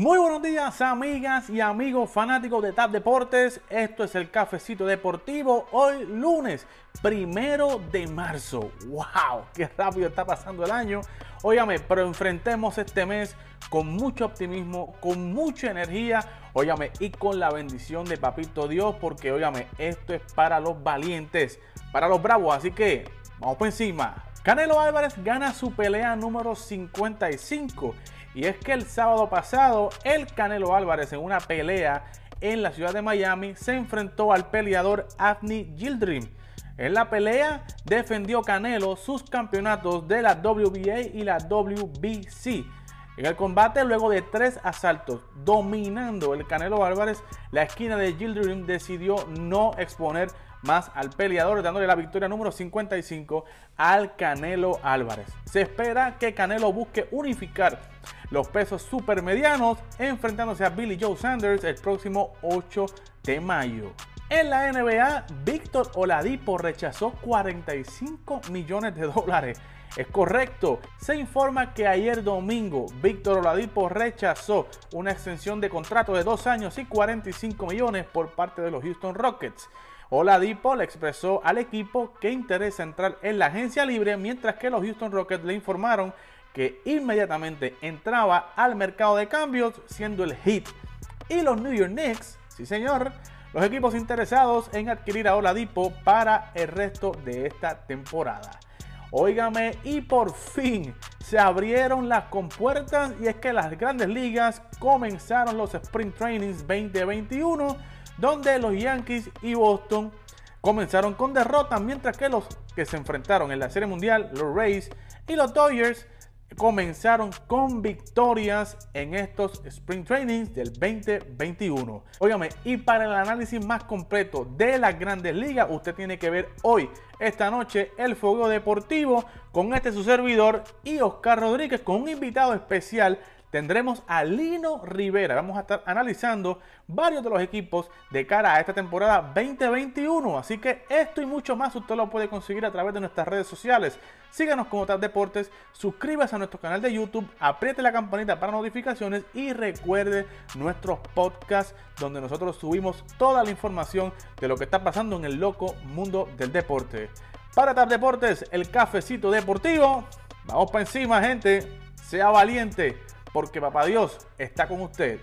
Muy buenos días amigas y amigos fanáticos de TAP Deportes. Esto es el cafecito deportivo. Hoy lunes, primero de marzo. ¡Wow! ¡Qué rápido está pasando el año! Óyame, pero enfrentemos este mes con mucho optimismo, con mucha energía, óyame, y con la bendición de Papito Dios, porque óyame, esto es para los valientes, para los bravos. Así que vamos por encima. Canelo Álvarez gana su pelea número 55 y es que el sábado pasado, el Canelo Álvarez en una pelea en la ciudad de Miami se enfrentó al peleador Avni Gildrim. En la pelea defendió Canelo sus campeonatos de la WBA y la WBC. En el combate, luego de tres asaltos dominando el Canelo Álvarez, la esquina de Gildrim decidió no exponer más al peleador, dándole la victoria número 55 al Canelo Álvarez. Se espera que Canelo busque unificar los pesos supermedianos, enfrentándose a Billy Joe Sanders el próximo 8 de mayo. En la NBA, Víctor Oladipo rechazó 45 millones de dólares. Es correcto, se informa que ayer domingo Víctor Oladipo rechazó una extensión de contrato de dos años y 45 millones por parte de los Houston Rockets. Oladipo le expresó al equipo que interesa entrar en la agencia libre, mientras que los Houston Rockets le informaron que inmediatamente entraba al mercado de cambios siendo el hit. Y los New York Knicks, sí señor, los equipos interesados en adquirir a Oladipo para el resto de esta temporada. Óigame, y por fin se abrieron las compuertas y es que las grandes ligas comenzaron los Spring Trainings 2021, donde los Yankees y Boston comenzaron con derrotas, mientras que los que se enfrentaron en la Serie Mundial, los Rays y los Dodgers, comenzaron con victorias en estos Spring Trainings del 2021. Óigame, y para el análisis más completo de las grandes ligas, usted tiene que ver hoy, esta noche, el Fuego Deportivo con este su servidor y Oscar Rodríguez con un invitado especial tendremos a Lino Rivera. Vamos a estar analizando varios de los equipos de cara a esta temporada 2021. Así que esto y mucho más usted lo puede conseguir a través de nuestras redes sociales. Síganos como Tal Deportes, suscríbase a nuestro canal de YouTube, apriete la campanita para notificaciones y recuerde nuestros podcasts donde nosotros subimos toda la información de lo que está pasando en el loco mundo del deporte. Para Tal Deportes, el cafecito deportivo. Vamos para encima, gente. Sea valiente porque papá Dios está con usted.